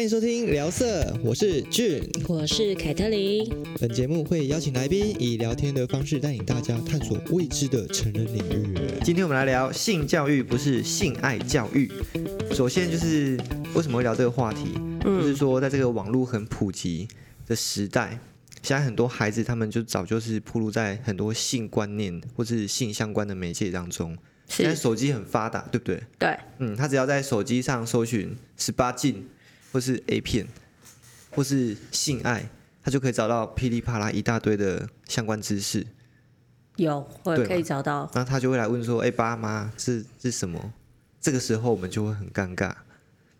欢迎收听聊色，我是俊，我是凯特琳。本节目会邀请来宾以聊天的方式带领大家探索未知的成人领域。今天我们来聊性教育，不是性爱教育。首先就是为什么会聊这个话题？嗯，就是说在这个网络很普及的时代，现在很多孩子他们就早就是暴露在很多性观念或是性相关的媒介当中。现在手机很发达，对不对？对。嗯，他只要在手机上搜寻十八禁。或是 A 片，或是性爱，他就可以找到噼里啪啦一大堆的相关知识。有，我可以找到。那他就会来问说：“哎、欸，爸妈，是是什么？”这个时候我们就会很尴尬。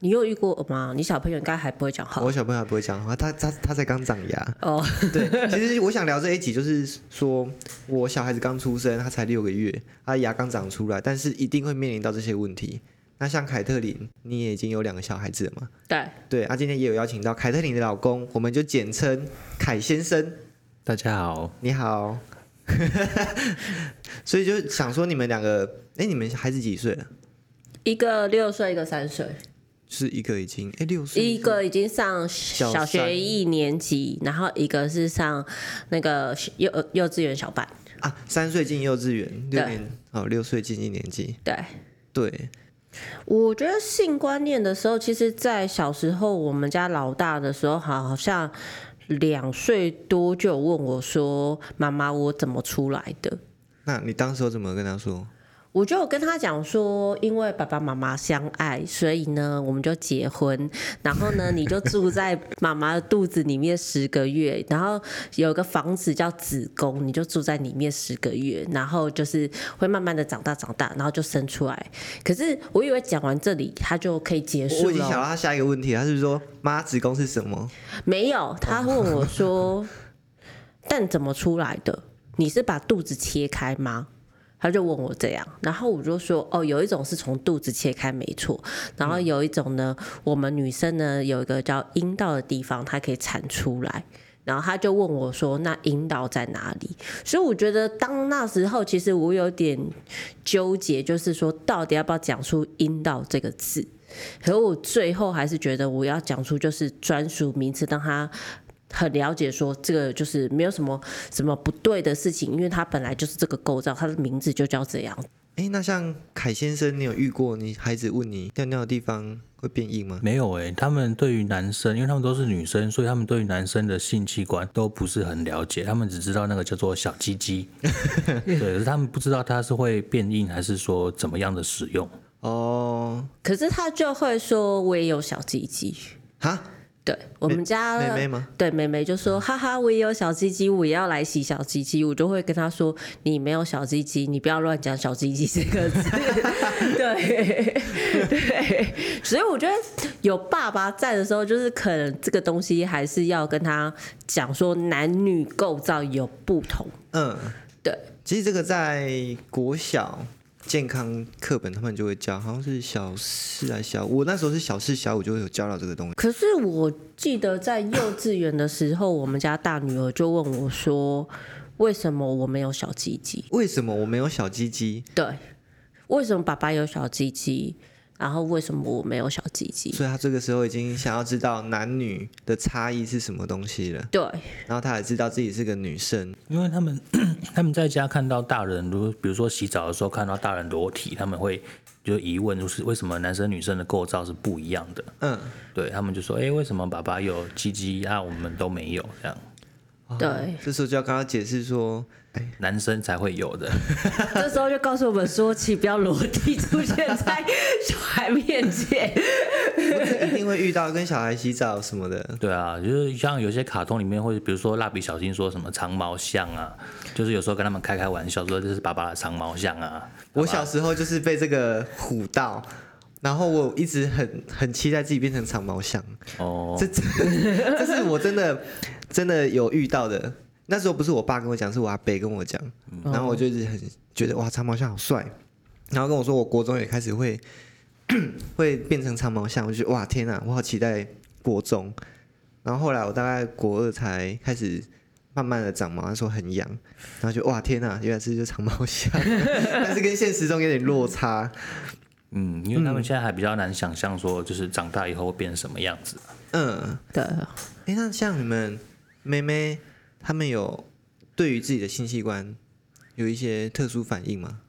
你有遇过吗？你小朋友应该还不会讲话。我小朋友还不会讲话，他他他才刚长牙。哦，oh. 对，其实我想聊这一集，就是说我小孩子刚出生，他才六个月，他牙刚长出来，但是一定会面临到这些问题。那像凯特琳，你也已经有两个小孩子了嘛？对对，啊，今天也有邀请到凯特琳的老公，我们就简称凯先生。大家好，你好。所以就想说，你们两个，哎，你们孩子几岁了？一个六岁，一个三岁。是一个已经哎六岁，一个已经上小学一年级，然后一个是上那个幼幼稚园小班。啊，三岁进幼稚园，六年哦，六岁进一年级。对对。我觉得性观念的时候，其实，在小时候，我们家老大的时候，好像两岁多就问我说：“妈妈，我怎么出来的？”那你当时怎么跟他说？我就跟他讲说，因为爸爸妈妈相爱，所以呢，我们就结婚。然后呢，你就住在妈妈的肚子里面十个月，然后有个房子叫子宫，你就住在里面十个月，然后就是会慢慢的长大长大，然后就生出来。可是我以为讲完这里他就可以结束了。我已经想到他下一个问题，他是说妈，子宫是什么？没有，他问我说，但怎么出来的？你是把肚子切开吗？他就问我这样，然后我就说哦，有一种是从肚子切开没错，然后有一种呢，我们女生呢有一个叫阴道的地方，它可以产出来。然后他就问我说：“那阴道在哪里？”所以我觉得当那时候，其实我有点纠结，就是说到底要不要讲出“阴道”这个字？可我最后还是觉得我要讲出就是专属名词，让他。很了解，说这个就是没有什么什么不对的事情，因为它本来就是这个构造，它的名字就叫这样。哎，那像凯先生，你有遇过你孩子问你尿尿的地方会变硬吗？没有哎，他们对于男生，因为他们都是女生，所以他们对于男生的性器官都不是很了解，他们只知道那个叫做小鸡鸡，对，可是他们不知道它是会变硬还是说怎么样的使用。哦，可是他就会说我也有小鸡鸡，哈？对我们家妹妹吗？对妹妹就说：“哈哈，我也有小鸡鸡，我也要来洗小鸡鸡。”我就会跟她说：“你没有小鸡鸡，你不要乱讲小鸡鸡这个字。”对对，所以我觉得有爸爸在的时候，就是可能这个东西还是要跟他讲说男女构造有不同。嗯，对。其实这个在国小。健康课本他们就会教，好像是小四还是小五，我那时候是小四小五就会有教到这个东西。可是我记得在幼稚园的时候，我们家大女儿就问我说：“为什么我没有小鸡鸡？为什么我没有小鸡鸡？对，为什么爸爸有小鸡鸡？”然后为什么我没有小鸡鸡？所以他这个时候已经想要知道男女的差异是什么东西了。对，然后他也知道自己是个女生，因为他们 他们在家看到大人，如比如说洗澡的时候看到大人裸体，他们会就疑问，就是为什么男生女生的构造是不一样的？嗯，对他们就说，哎，为什么爸爸有鸡鸡啊，我们都没有这样。对、哦，这时候就要跟他解释说，男生才会有的。这时候就告诉我们说，请不要裸体出现在小孩面前。一定会遇到跟小孩洗澡什么的。对啊，就是像有些卡通里面会，比如说蜡笔小新说什么长毛象啊，就是有时候跟他们开开玩笑说这是爸爸的长毛象啊。我小时候就是被这个唬到，然后我一直很很期待自己变成长毛象。哦，这这 这是我真的。真的有遇到的，那时候不是我爸跟我讲，是我阿伯跟我讲，然后我就一直很觉得哇，长毛象好帅，然后跟我说我国中也开始会 会变成长毛象，我就哇天哪，我好期待国中，然后后来我大概国二才开始慢慢的长毛，那时候很痒，然后就哇天哪，原来是就长毛象，但是跟现实中有点落差，嗯，因为他们现在还比较难想象说就是长大以后会变成什么样子。嗯，对。哎，那像你们妹妹，他们有对于自己的性器官有一些特殊反应吗？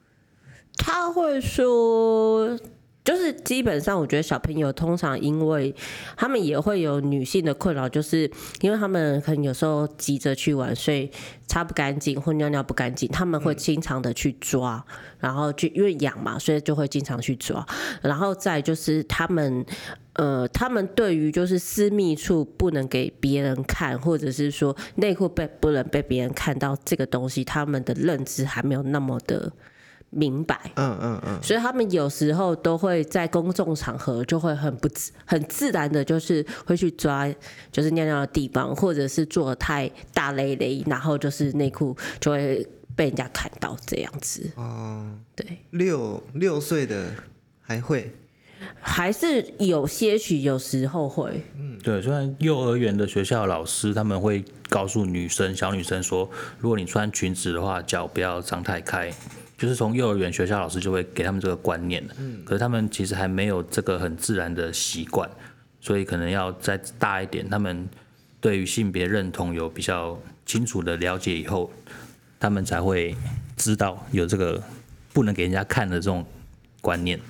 他会说。就是基本上，我觉得小朋友通常因为他们也会有女性的困扰，就是因为他们可能有时候急着去玩，所以擦不干净或尿尿不干净，他们会经常的去抓，然后就因为痒嘛，所以就会经常去抓。然后再就是他们，呃，他们对于就是私密处不能给别人看，或者是说内裤被不能被别人看到这个东西，他们的认知还没有那么的。明白，嗯嗯嗯，所以他们有时候都会在公众场合就会很不自很自然的，就是会去抓，就是尿尿的地方，或者是做太大咧咧，然后就是内裤就会被人家看到这样子。哦，对，六六岁的还会，还是有些许有时候会，嗯，对，虽然幼儿园的学校的老师他们会告诉女生小女生说，如果你穿裙子的话，脚不要张太开。就是从幼儿园学校老师就会给他们这个观念的，嗯，可是他们其实还没有这个很自然的习惯，所以可能要再大一点，他们对于性别认同有比较清楚的了解以后，他们才会知道有这个不能给人家看的这种观念。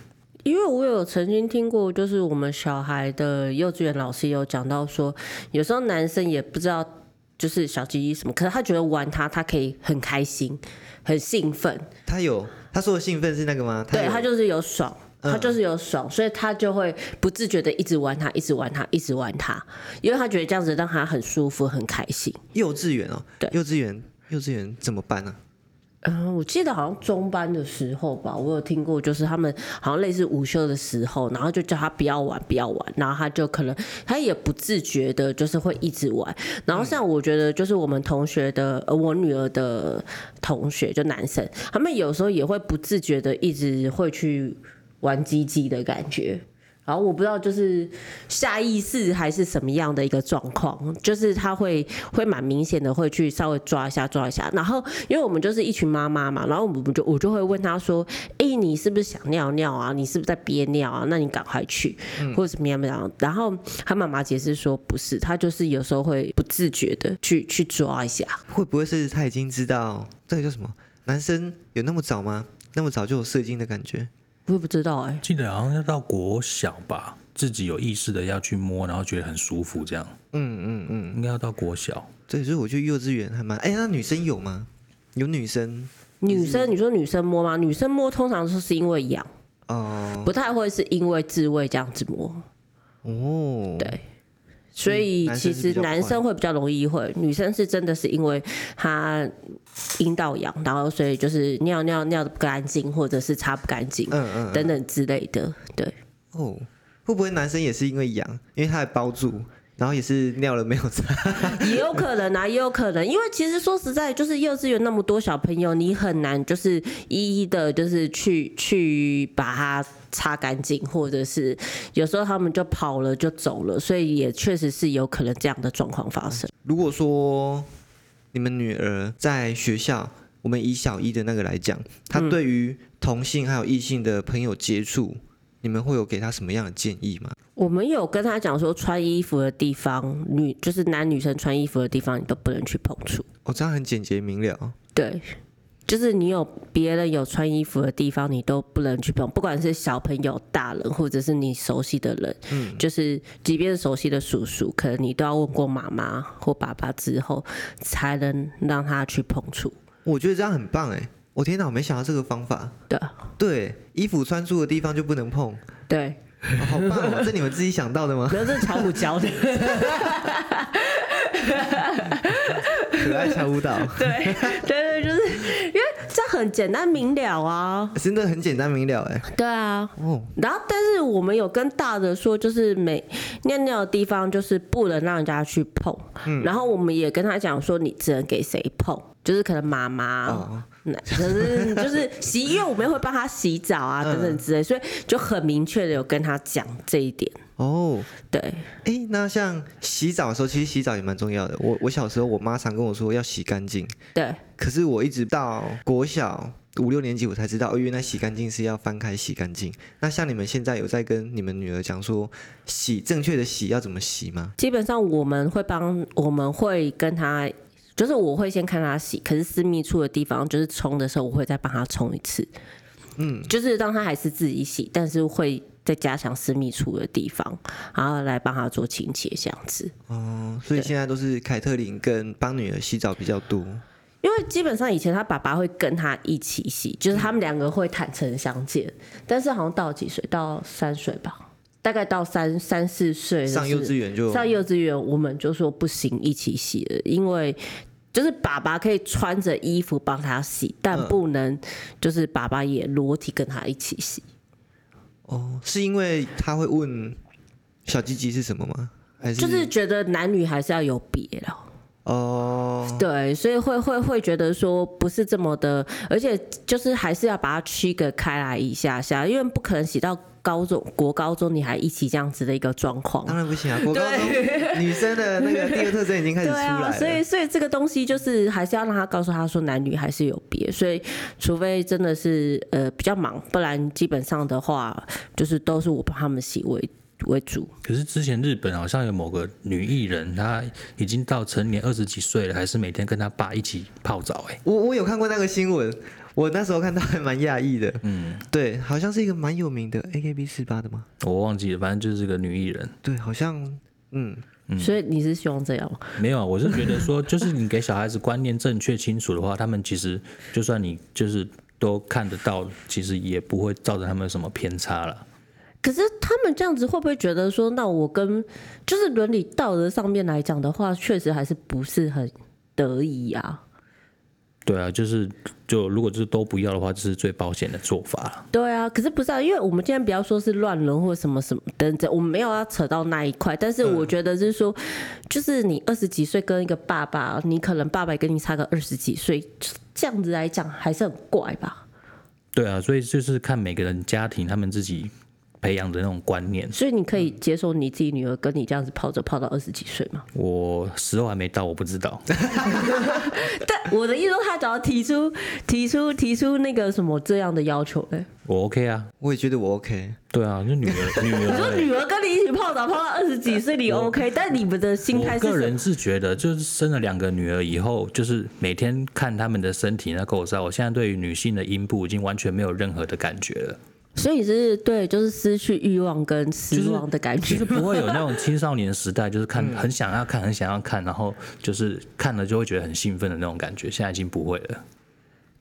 因为我有曾经听过，就是我们小孩的幼稚园老师有讲到说，有时候男生也不知道。就是小鸡鸡什么，可是他觉得玩他，他可以很开心，很兴奋。他有他说的兴奋是那个吗？他对，他就是有爽，他就是有爽，嗯，所以他就会不自觉的一直玩他，一直玩他，一直玩他，因为他觉得这样子让他很舒服，很开心。幼稚园哦，对，幼稚园，幼稚园怎么办呢？嗯，我记得好像中班的时候吧，我有听过，就是他们好像类似午休的时候，然后就叫他不要玩，不要玩，然后他就可能他也不自觉的，就是会一直玩。然后像我觉得，就是我们同学的，呃，我女儿的同学，就男生，他们有时候也会不自觉的一直会去玩鸡鸡的感觉。然后我不知道，就是下意识还是什么样的一个状况，就是他会会蛮明显的会去稍微抓一下抓一下。然后因为我们就是一群妈妈嘛，然后我们就我就会问他说：“哎，你是不是想尿尿啊？你是不是在憋尿啊？那你赶快去，或者怎么样怎么样。”然后他妈妈解释说：“不是，他就是有时候会不自觉的去去抓一下。”会不会是他已经知道这个叫什么？男生有那么早吗？那么早就有射精的感觉？我也不知道哎、欸，记得好像要到国小吧，自己有意识的要去摸，然后觉得很舒服这样。嗯嗯嗯，应该要到国小。对，所以我觉得幼稚园还蛮……哎、欸，那女生有吗？有女生？女生？你说女生摸吗？女生摸通常说是因为痒哦，不太会是因为自慰这样子摸。哦，对。所以其实男生会比较容易会，女生是真的是因为他阴道痒，然后所以就是尿尿尿的不干净，或者是擦不干净，嗯嗯等等之类的，对。哦，会不会男生也是因为痒，因为他还包住？然后也是尿了没有擦，也有可能啊，也有可能，因为其实说实在，就是幼稚园那么多小朋友，你很难就是一一的，就是去去把它擦干净，或者是有时候他们就跑了就走了，所以也确实是有可能这样的状况发生。如果说你们女儿在学校，我们以小一的那个来讲，她对于同性还有异性的朋友接触，你们会有给她什么样的建议吗？我们有跟她讲说，穿衣服的地方，女就是男女生穿衣服的地方，你都不能去碰触。哦，这样很简洁明了。对，就是你有别人有穿衣服的地方，你都不能去碰，不管是小朋友、大人，或者是你熟悉的人，嗯，就是即便是熟悉的叔叔，可能你都要问过妈妈或爸爸之后，才能让他去碰触。我觉得这样很棒哎！我天哪，我没想到这个方法。对，对，衣服穿住的地方就不能碰。对。哦、好棒哦！这你们自己想到的吗？没有，这是巧虎教的。可爱小舞蹈。对对对，就是很简单明了啊。真的很简单明了哎。对啊。哦。然后，但是我们有跟大的说，就是每尿尿的地方就是不能让人家去碰。嗯。然后我们也跟他讲说，你只能给谁碰，就是可能妈妈。哦。可是就是 洗，因为我们会帮他洗澡啊等等之类，所以就很明确的有跟他讲这一点。哦，对，哎、欸，那像洗澡的时候，其实洗澡也蛮重要的。我我小时候，我妈常跟我说要洗干净。对。可是我一直到国小五六年级我才知道，哦，原来洗干净是要翻开洗干净。那像你们现在有在跟你们女儿讲说洗正确的洗要怎么洗吗？基本上我们会帮，我们会跟她，就是我会先看他洗，可是私密处的地方就是冲的时候，我会再帮他冲一次。嗯，就是让他还是自己洗，但是会再加强私密处的地方，然后来帮他做清洁这样子。哦，所以现在都是凯特琳跟帮女儿洗澡比较多。因为基本上以前他爸爸会跟他一起洗，就是他们两个会坦诚相见。但是好像到几岁？到三岁吧，大概到三三四岁上幼稚园就上幼稚园，我们就说不行一起洗了，因为就是爸爸可以穿着衣服帮他洗，但不能就是爸爸也裸体跟他一起洗。哦，是因为他会问小鸡鸡是什么吗？还是就是觉得男女还是要有别了。哦，oh. 对，所以会会会觉得说不是这么的，而且就是还是要把它区隔开来一下下，因为不可能洗到高中国高中你还一起这样子的一个状况。当然不行啊，国高中女生的那个第二特征已经开始出来了。啊，所以所以这个东西就是还是要让他告诉他说男女还是有别，所以除非真的是呃比较忙，不然基本上的话就是都是我帮他们洗为为主，可是之前日本好像有某个女艺人，她已经到成年二十几岁了，还是每天跟她爸一起泡澡。哎，我我有看过那个新闻，我那时候看到还蛮讶异的。嗯，对，好像是一个蛮有名的 AKB 四八的吗？我忘记了，反正就是个女艺人。对，好像嗯嗯。所以你是希望这样吗？没有，我是觉得说，就是你给小孩子观念正确清楚的话，他们其实就算你就是都看得到，其实也不会造成他们什么偏差了。可是他们这样子会不会觉得说，那我跟就是伦理道德上面来讲的话，确实还是不是很得意啊？对啊，就是就如果就是都不要的话，这是最保险的做法。对啊，可是不是啊？因为我们今天不要说是乱伦或什么什么等等，我们没有要扯到那一块。但是我觉得就是说，嗯、就是你二十几岁跟一个爸爸，你可能爸爸跟你差个二十几岁，这样子来讲还是很怪吧？对啊，所以就是看每个人家庭他们自己。培养的那种观念，所以你可以接受你自己女儿跟你这样子泡着泡到二十几岁吗？我时候还没到，我不知道。但我的意思说，他只要提出提出提出那个什么这样的要求嘞，我 OK 啊，我也觉得我 OK。对啊，就女儿女儿，你说女儿跟你一起泡澡泡到二十几岁，你 OK？但你们的心态是？我个人是觉得，就是生了两个女儿以后，就是每天看他们的身体那构造，我现在对于女性的阴部已经完全没有任何的感觉了。所以是对，就是失去欲望跟失望的感觉，就是不会有那种 青少年时代，就是看很想要看，很想要看，然后就是看了就会觉得很兴奋的那种感觉，现在已经不会了。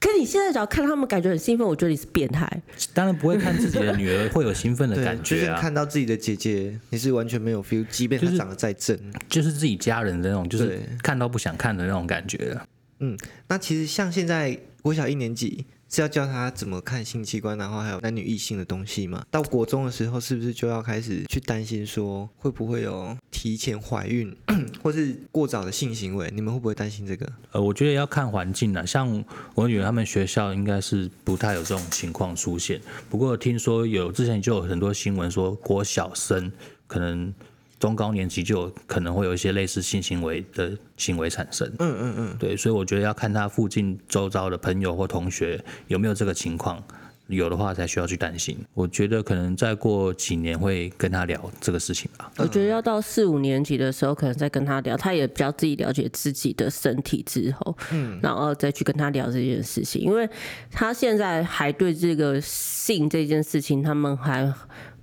可你现在只要看他们感觉很兴奋，我觉得你是变态。当然不会看自己的女儿会有兴奋的感觉啊，就是看到自己的姐姐，你是完全没有 feel，即便她长得再正，就是，就是自己家人的那种，就是看到不想看的那种感觉。嗯，那其实像现在国小一年级。是要教他怎么看性器官，然后还有男女异性的东西吗？到国中的时候，是不是就要开始去担心说会不会有提前怀孕，或是过早的性行为？你们会不会担心这个？呃，我觉得要看环境啦。像我女儿他们学校应该是不太有这种情况出现。不过听说有之前就有很多新闻说国小生可能。中高年级就有可能会有一些类似性行为的行为产生。嗯嗯嗯，对，所以我觉得要看他附近周遭的朋友或同学有没有这个情况，有的话才需要去担心。我觉得可能再过几年会跟他聊这个事情吧。我觉得要到四五年级的时候，可能再跟他聊，他也比较自己了解自己的身体之后，嗯，然后再去跟他聊这件事情，因为他现在还对这个性这件事情，他们还。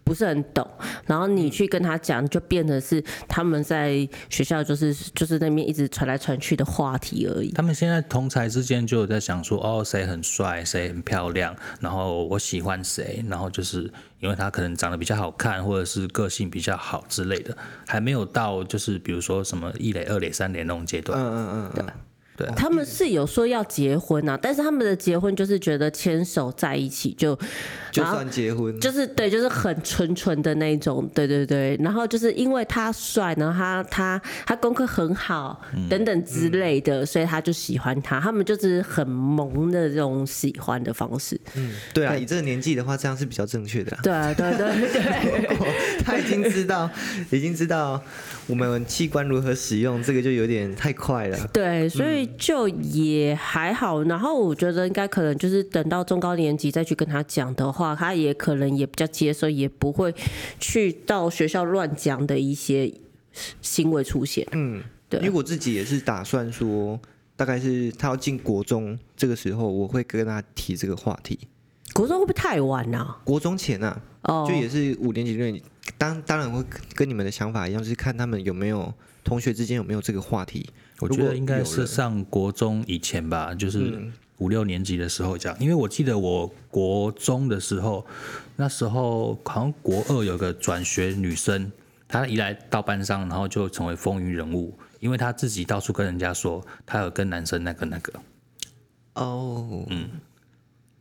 不是很懂，然后你去跟他讲，就变得是他们在学校就是就是那边一直传来传去的话题而已。他们现在同才之间就有在想说，哦，谁很帅，谁很漂亮，然后我喜欢谁，然后就是因为他可能长得比较好看，或者是个性比较好之类的，还没有到就是比如说什么一垒、二垒、三垒那种阶段。嗯嗯嗯，对。对，他们是有说要结婚啊，但是他们的结婚就是觉得牵手在一起就就算结婚，就是对，就是很纯纯的那种，对对对。然后就是因为他帅，然后他他他功课很好，嗯、等等之类的，所以他就喜欢他。他们就是很萌的这种喜欢的方式。嗯，对啊，对以这个年纪的话，这样是比较正确的。对啊，对对对，对。他已经知道，已经知道我们器官如何使用，这个就有点太快了。对，所以就也还好。然后我觉得应该可能就是等到中高年级再去跟他讲的话，他也可能也比较接受，也不会去到学校乱讲的一些行为出现。嗯，对。因为我自己也是打算说，大概是他要进国中这个时候，我会跟他提这个话题。国中会不会太晚呢、啊？国中前啊，哦，就也是五年级、六年级。当当然会跟你们的想法一样，就是看他们有没有同学之间有没有这个话题。我觉得应该是上国中以前吧，就是五六年级的时候讲。因为我记得我国中的时候，那时候好像国二有个转学女生，她一来到班上，然后就成为风云人物，因为她自己到处跟人家说她有跟男生那个那个。哦，嗯。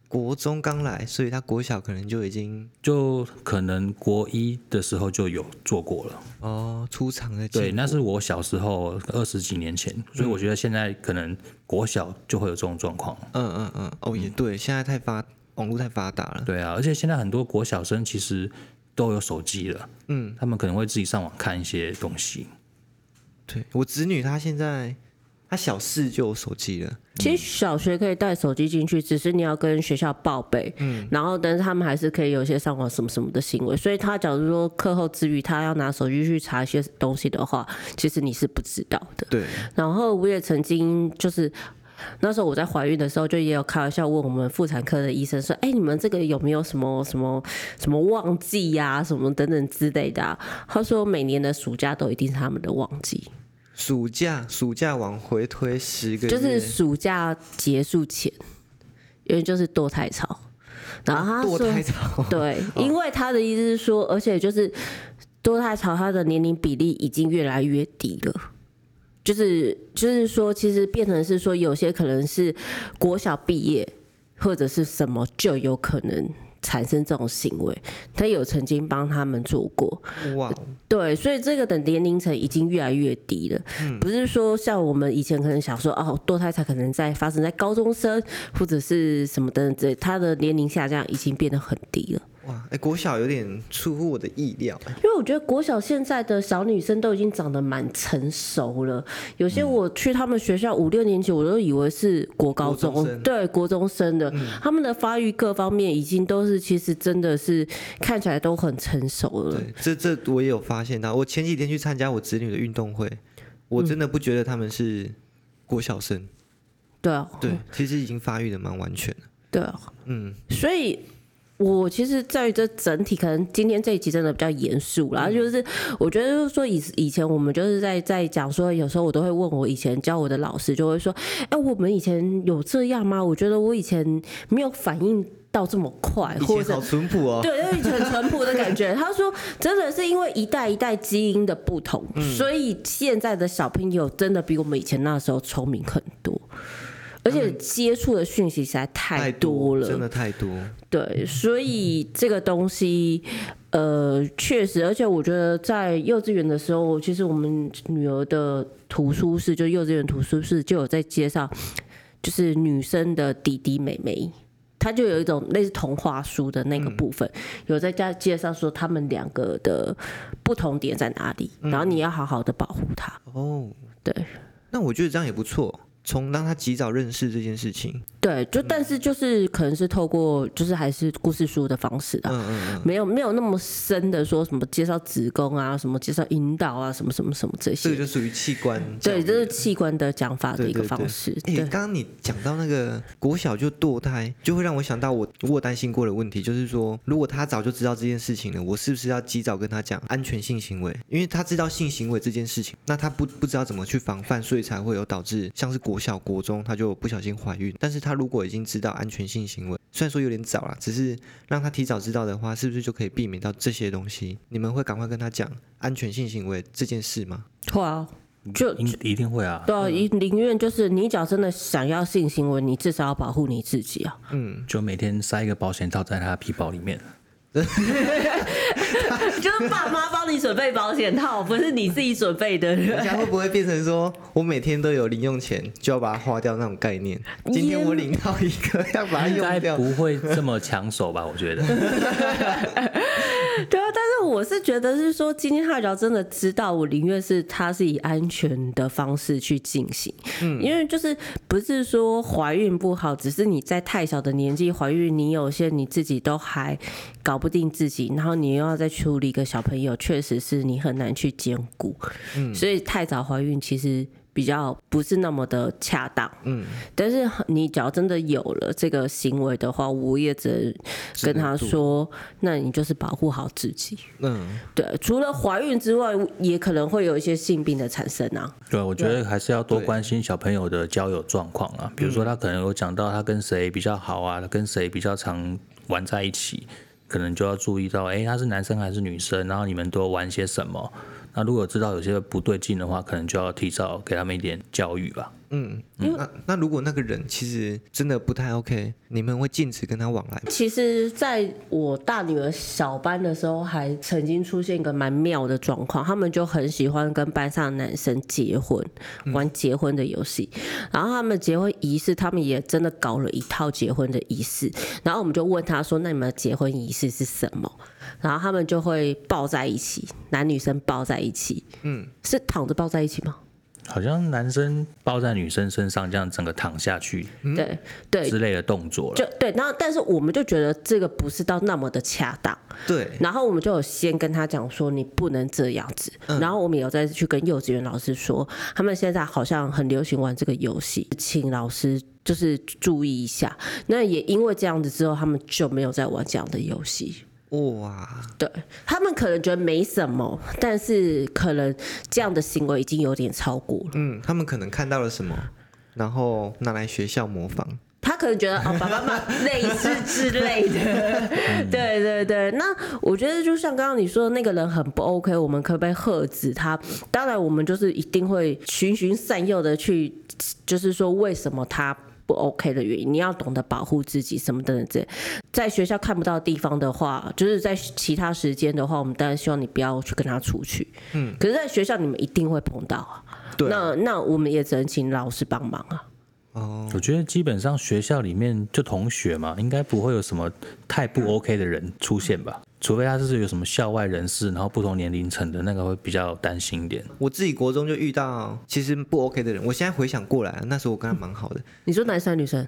国中刚来，所以他国小可能就已经就可能国一的时候就有做过了哦，出场的对，那是我小时候二十几年前，所以我觉得现在可能国小就会有这种状况。嗯嗯嗯，哦也对，现在太发网络太发达了。对啊，而且现在很多国小生其实都有手机了，嗯，他们可能会自己上网看一些东西。对，我侄女她现在。他小四就有手机了。其实小学可以带手机进去，只是你要跟学校报备。嗯。然后，但是他们还是可以有一些上网什么什么的行为。所以他假如说课后之余，他要拿手机去查一些东西的话，其实你是不知道的。对。然后我也曾经就是那时候我在怀孕的时候，就也有开玩笑问我们妇产科的医生说：“哎，你们这个有没有什么什么什么旺季呀，什么等等之类的啊？”他说每年的暑假都一定是他们的旺季。暑假，暑假往回推十个月，就是暑假结束前，因为就是堕胎潮。然后他说，堕胎潮，对，因为他的意思是说，而且就是堕胎潮，他的年龄比例已经越来越低了。就是就是说，其实变成是说，有些可能是国小毕业或者是什么，就有可能。产生这种行为，他有曾经帮他们做过。哇，对，所以这个的年龄层已经越来越低了。嗯，不是说像我们以前可能想说，哦，堕胎才可能在发生在高中生或者是什么等等之类他的年龄下降已经变得很低了。哇，哎、欸，国小有点出乎我的意料，因为我觉得国小现在的小女生都已经长得蛮成熟了，有些我去他们学校五六年级，我都以为是国高中，对，国中生的，嗯、他们的发育各方面已经都是，其实真的是看起来都很成熟了。对，这这我也有发现到，我前几天去参加我子女的运动会，我真的不觉得他们是国小生。嗯、对啊，对，其实已经发育的蛮完全了。对啊，嗯，所以。我其实在于这整体，可能今天这一集真的比较严肃啦。就是我觉得就是说以以前我们就是在在讲说，有时候我都会问我以前教我的老师，就会说，哎，我们以前有这样吗？我觉得我以前没有反应到这么快，或者好淳朴哦。对，就以前淳朴的感觉。他说，真的是因为一代一代基因的不同，所以现在的小朋友真的比我们以前那时候聪明很多。而且接触的讯息实在太多了，真的太多。对，所以这个东西，呃，确实，而且我觉得在幼稚园的时候，其实我们女儿的图书室，就幼稚园图书室就有在介绍，就是女生的弟弟妹妹，他就有一种类似童话书的那个部分，嗯、有在家介绍说他们两个的不同点在哪里，然后你要好好的保护他。哦，对，那我觉得这样也不错。从让他及早认识这件事情，对，就但是就是可能是透过就是还是故事书的方式的，嗯嗯嗯，没有没有那么深的说什么介绍子宫啊，什么介绍引导啊，什么什么什么这些，这个就属于器官，对，这是器官的讲法的一个方式。哎，刚刚你讲到那个国小就堕胎，就会让我想到我我担心过的问题，就是说如果他早就知道这件事情了，我是不是要及早跟他讲安全性行为？因为他知道性行为这件事情，那他不不知道怎么去防范，所以才会有导致像是国。小国中，他就不小心怀孕。但是他如果已经知道安全性行为，虽然说有点早了，只是让他提早知道的话，是不是就可以避免到这些东西？你们会赶快跟他讲安全性行为这件事吗？会啊，就一定会啊。对啊，宁愿就是你只要真的想要性行为，你至少要保护你自己啊。嗯，就每天塞一个保险套在他的皮包里面。就是爸妈帮你准备保险套，不是你自己准备的。人家会不会变成说我每天都有零用钱，就要把它花掉那种概念？今天我领到一个，要把它用掉，不会这么抢手吧？我觉得。对啊，但是我是觉得是说，今天他只要真的知道，我宁愿是他是以安全的方式去进行。嗯，因为就是不是说怀孕不好，只是你在太小的年纪怀孕，你有些你自己都还搞不定自己，然后你又要再处理一个小朋友，确实是你很难去兼顾。嗯，所以太早怀孕其实。比较不是那么的恰当，嗯，但是你只要真的有了这个行为的话，我也只能跟他说，那你就是保护好自己，嗯，对，除了怀孕之外，也可能会有一些性病的产生啊。对，我觉得还是要多关心小朋友的交友状况啊，比如说他可能有讲到他跟谁比较好啊，他跟谁比较常玩在一起，可能就要注意到，哎，他是男生还是女生，然后你们都玩些什么。那如果知道有些不对劲的话，可能就要提早给他们一点教育吧。嗯，嗯，那那如果那个人其实真的不太 OK，你们会禁止跟他往来？其实，在我大女儿小班的时候，还曾经出现一个蛮妙的状况，他们就很喜欢跟班上的男生结婚，玩结婚的游戏。嗯。然后他们结婚仪式，他们也真的搞了一套结婚的仪式。然后我们就问他说：“那你们的结婚仪式是什么？”然后他们就会抱在一起，男女生抱在一起，嗯，是躺着抱在一起吗？好像男生抱在女生身上，这样整个躺下去，对对之类的动作了，就对。然后，但是我们就觉得这个不是到那么的恰当，对。然后我们就有先跟他讲说，你不能这样子。嗯、然后我们也有再去跟幼稚园老师说，他们现在好像很流行玩这个游戏，请老师就是注意一下。那也因为这样子之后，他们就没有再玩这样的游戏。哇，对，他们可能觉得没什么，但是可能这样的行为已经有点超过了。嗯，他们可能看到了什么，然后拿来学校模仿。他可能觉得哦，爸爸妈妈类似之类的。对对对，那我觉得就像刚刚你说的那个人很不 OK，我们可不可以喝止他？当然，我们就是一定会循循善诱的去，就是说为什么他。不 OK 的原因，你要懂得保护自己，什么等等这，在学校看不到的地方的话，就是在其他时间的话，我们当然希望你不要去跟他出去。嗯，可是，在学校你们一定会碰到啊。对，那那我们也只能请老师帮忙啊。哦，我觉得基本上学校里面就同学嘛，应该不会有什么太不 OK 的人出现吧。除非他是有什么校外人士，然后不同年龄层的那个会比较担心一点。我自己国中就遇到其实不 OK 的人，我现在回想过来，那时候我跟他蛮好的。你说男生女生？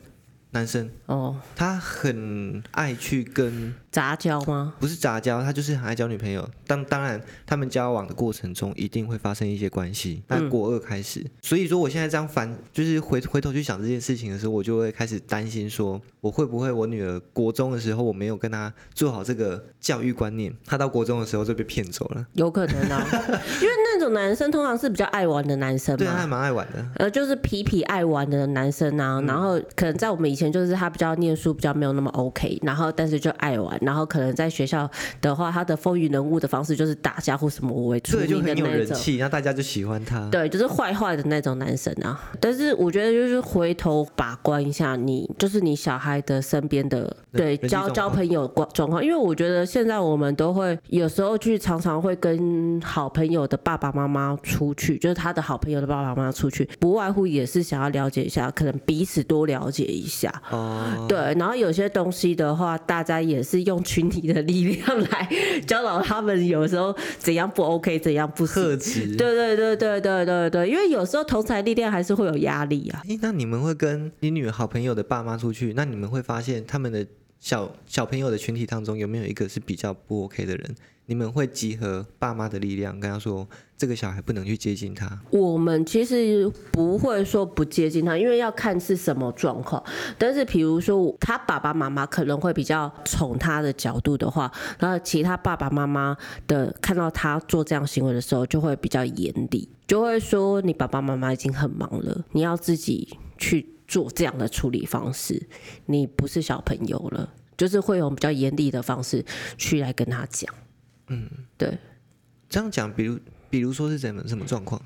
男生哦，他很爱去跟杂交吗？不是杂交，他就是很爱交女朋友。当当然，他们交往的过程中一定会发生一些关系。那国二开始，嗯、所以说我现在这样反，就是回回头去想这件事情的时候，我就会开始担心说，我会不会我女儿国中的时候我没有跟她做好这个教育观念，她到国中的时候就被骗走了。有可能啊，因为那种男生通常是比较爱玩的男生嘛，对，他还蛮爱玩的，呃，就是皮皮爱玩的男生啊。嗯、然后可能在我们以前就是他比较念书比较没有那么 OK，然后但是就爱玩，然后可能在学校的话，他的风云人物的方式就是打架或什么为出名的那种，对，就很有人气，然后大家就喜欢他。对，就是坏坏的那种男生啊。但是我觉得就是回头把关一下你，就是你小孩的身边的对交交朋友状况，因为我觉得现在我们都会有时候去常常会跟好朋友的爸爸妈妈出去，就是他的好朋友的爸爸妈妈出去，不外乎也是想要了解一下，可能彼此多了解一下。哦，对，然后有些东西的话，大家也是用群体的力量来 教导他们，有时候怎样不 OK，怎样不克制。对对对对对对对，因为有时候同侪力量还是会有压力啊。诶，那你们会跟你女好朋友的爸妈出去，那你你们会发现他们的小小朋友的群体当中有没有一个是比较不 OK 的人？你们会集合爸妈的力量，跟他说这个小孩不能去接近他。我们其实不会说不接近他，因为要看是什么状况。但是，比如说他爸爸妈妈可能会比较宠他的角度的话，然后其他爸爸妈妈的看到他做这样行为的时候，就会比较严厉，就会说你爸爸妈妈已经很忙了，你要自己去做这样的处理方式，你不是小朋友了，就是会用比较严厉的方式去来跟他讲。嗯，对，这样讲，比如，比如说是怎么什么状况？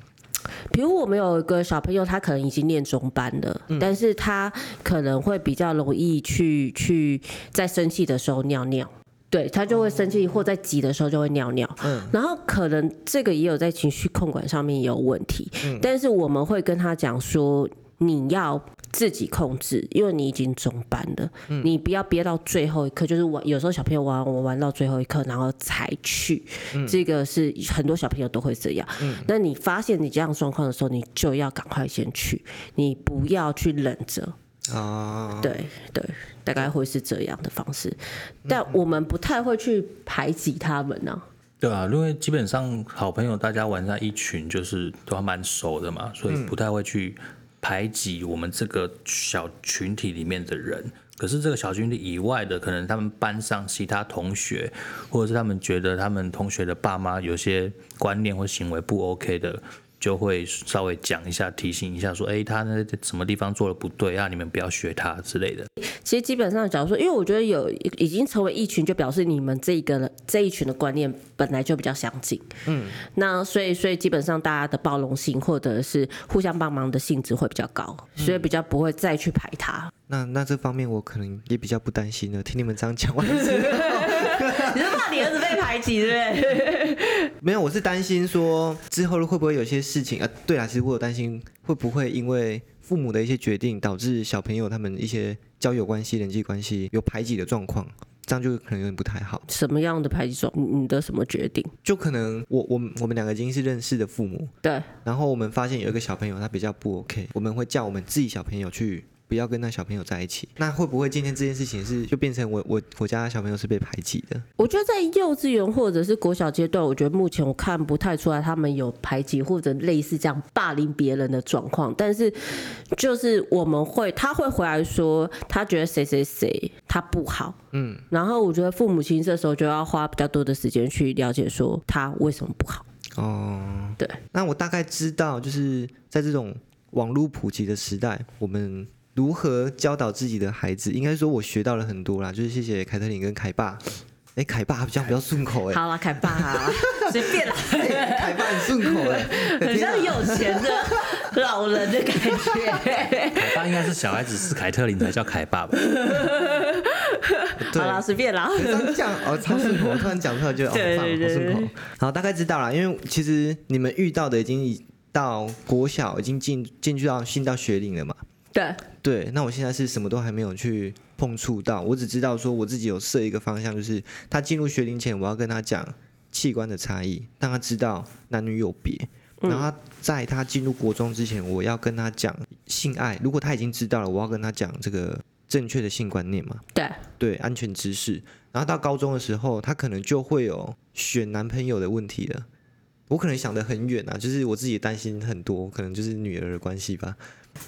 比如我们有一个小朋友，他可能已经念中班了，嗯、但是他可能会比较容易去去在生气的时候尿尿。对，他就会生气，或在急的时候就会尿尿。嗯，然后可能这个也有在情绪控管上面也有问题。嗯，但是我们会跟他讲说，你要自己控制，因为你已经中班了，嗯，你不要憋到最后一刻，就是玩，有时候小朋友玩我玩到最后一刻，然后才去。嗯，这个是很多小朋友都会这样。嗯，那你发现你这样状况的时候，你就要赶快先去，你不要去忍着。啊，对对，大概会是这样的方式，但我们不太会去排挤他们呢、啊。对啊，因为基本上好朋友大家玩在一群，就是都还蛮熟的嘛，所以不太会去排挤我们这个小群体里面的人。可是这个小群体以外的，可能他们班上其他同学，或者是他们觉得他们同学的爸妈有些观念或行为不 OK 的。就会稍微讲一下，提醒一下，说，哎，他那什么地方做的不对啊？你们不要学他之类的。其实基本上，假如说，因为我觉得有已经成为一群，就表示你们这个这一群的观念本来就比较相近。嗯，那所以所以基本上大家的包容性或者是互相帮忙的性质会比较高，所以比较不会再去排他。那那这方面我可能也比较不担心了。听你们这样讲完之后，你是怕你儿子被排挤，对不对？没有，我是担心说之后会不会有些事情啊？对啊，其实我有担心会不会因为父母的一些决定，导致小朋友他们一些交友关系、人际关系有排挤的状况，这样就可能有点不太好。什么样的排挤状？你的什么决定？就可能我我们我们两个已经是认识的父母，对。然后我们发现有一个小朋友他比较不 OK，我们会叫我们自己小朋友去。不要跟那小朋友在一起，那会不会今天这件事情是就变成我我我家小朋友是被排挤的？我觉得在幼稚园或者是国小阶段，我觉得目前我看不太出来他们有排挤或者类似这样霸凌别人的状况。但是就是我们会，他会回来说他觉得谁谁谁他不好，嗯，然后我觉得父母亲这时候就要花比较多的时间去了解说他为什么不好。哦，对。那我大概知道，就是在这种网络普及的时代，我们。如何教导自己的孩子？应该说，我学到了很多啦。就是谢谢凯特琳跟凯爸。哎，凯爸比较比较顺口哎。好了，凯爸啊，随便啦。凯爸很顺口哎，很像有钱的老人的感觉。凯爸应该是小孩子是凯特琳才叫凯爸吧？好了，随便啦。这样讲哦，超顺口，突然讲出来就哦，对对对，好顺口。好，大概知道了。因为其实你们遇到的已经到国小，已经进进去到进到学龄了嘛。对对，那我现在是什么都还没有去碰触到，我只知道说我自己有设一个方向，就是他进入学龄前，我要跟他讲器官的差异，让他知道男女有别。然后他在他进入国中之前，我要跟他讲性爱。如果他已经知道了，我要跟他讲这个正确的性观念嘛？对对，安全知识。然后到高中的时候，他可能就会有选男朋友的问题了。我可能想得很远啊，就是我自己担心很多，可能就是女儿的关系吧。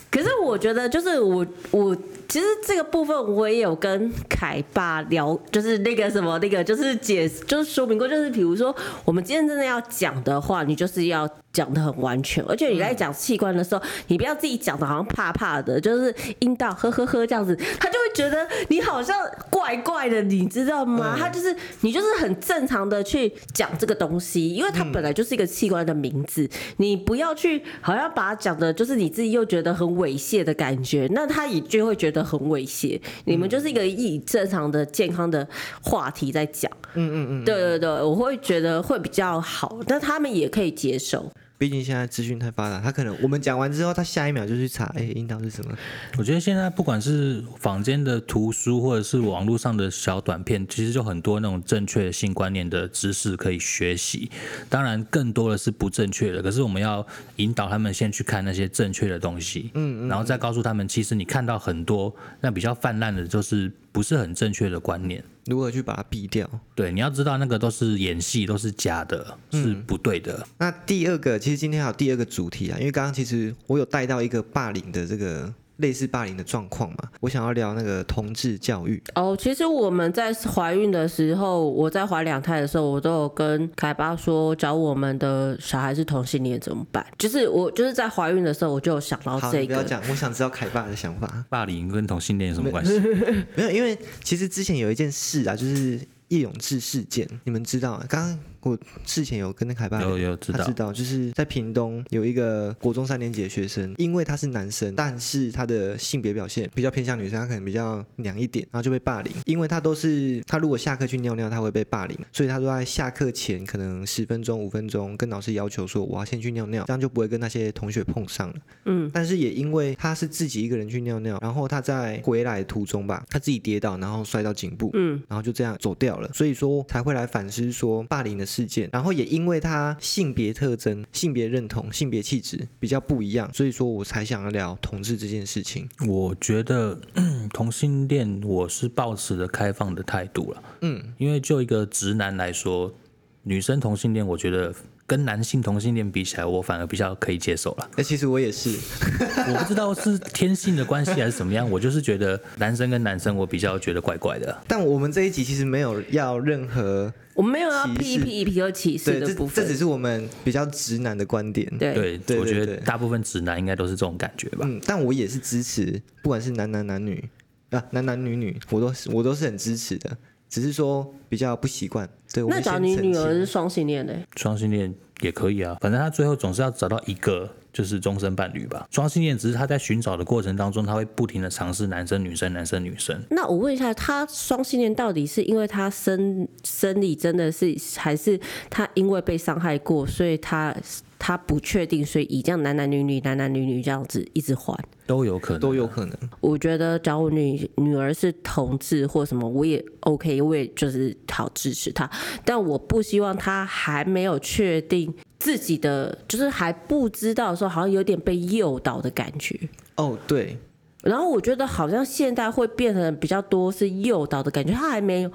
可是我觉得，就是我我其实这个部分我也有跟凯爸聊，就是那个什么那个，就是解就是说明过，就是比如说我们今天真的要讲的话，你就是要讲的很完全，而且你在讲器官的时候，你不要自己讲的好像怕怕的，就是阴道呵呵呵这样子，他就会觉得你好像怪怪的，你知道吗？他就是你就是很正常的去讲这个东西，因为它本来就是一个器官的名字，你不要去好像把它讲的，就是你自己又觉得。很猥亵的感觉，那他也就会觉得很猥亵。你们就是一个以正常的、健康的话题在讲，嗯嗯嗯，对对对，我会觉得会比较好，但他们也可以接受。毕竟现在资讯太发达，他可能我们讲完之后，他下一秒就去查，哎，阴道是什么？我觉得现在不管是坊间的图书，或者是网络上的小短片，其实就很多那种正确性观念的知识可以学习。当然，更多的是不正确的，可是我们要引导他们先去看那些正确的东西，嗯，嗯，然后再告诉他们，其实你看到很多那比较泛滥的，就是不是很正确的观念。如何去把它避掉？对，你要知道那个都是演戏，都是假的，是不对的。嗯。那第二个，其实今天还有第二个主题啊，因为刚刚其实我有带到一个霸凌的这个。类似霸凌的状况嘛，我想要聊那个同志教育。哦，其实我们在怀孕的时候，我在怀两胎的时候，我都有跟凯爸说，找我们的小孩是同性恋怎么办？就是我就是在怀孕的时候，我就有想到这个。不要讲，我想知道凯爸的想法。霸凌跟同性恋有什么关系？没 有，因为其实之前有一件事啊，就是叶永志事件，你们知道吗？刚刚我之前有跟那凯爸有有知道，他知道，就是在屏东有一个国中三年级的学生，因为他是男生，但是他的性别表现比较偏向女生，他可能比较娘一点，然后就被霸凌。因为他都是他如果下课去尿尿，他会被霸凌，所以他都在下课前可能十分钟、五分钟跟老师要求说，我要先去尿尿，这样就不会跟那些同学碰上了。嗯，但是也因为他是自己一个人去尿尿，然后他在回来途中吧，他自己跌倒，然后摔到颈部，嗯，然后就这样走掉了，所以说才会来反思说霸凌的事件，然后也因为他性别特征、性别认同、性别气质比较不一样，所以说我才想要聊同志这件事情。我觉得同性恋我是抱持着开放的态度了，嗯，因为就一个直男来说，女生同性恋，我觉得。跟男性同性恋比起来，我反而比较可以接受了。哎，其实我也是，我不知道是天性的关系还是怎么样，我就是觉得男生跟男生，我比较觉得怪怪的。但我们这一集其实没有要任何，我们没有要批批批有歧视的部分，这只是我们比较直男的观点。对对，对，我觉得大部分直男应该都是这种感觉吧。嗯，但我也是支持，不管是男男男女啊，男男女女，我都是我都是很支持的。只是说比较不习惯，对。那假如你女儿是双性恋的，双性恋也可以啊，反正他最后总是要找到一个就是终身伴侣吧。双性恋只是他在寻找的过程当中，他会不停的尝试男生女生男生女生。那我问一下，他双性恋到底是因为他生生理真的是，还是他因为被伤害过，所以他他不确定，所以以这样男男女女男男女女这样子一直换？都有可能，都有可能。我觉得，假如女女儿是同志或什么，我也 OK，我也就是好支持她。但我不希望她还没有确定自己的，就是还不知道的时候，好像有点被诱导的感觉。哦，对。然后我觉得好像现在会变成比较多是诱导的感觉，他还没有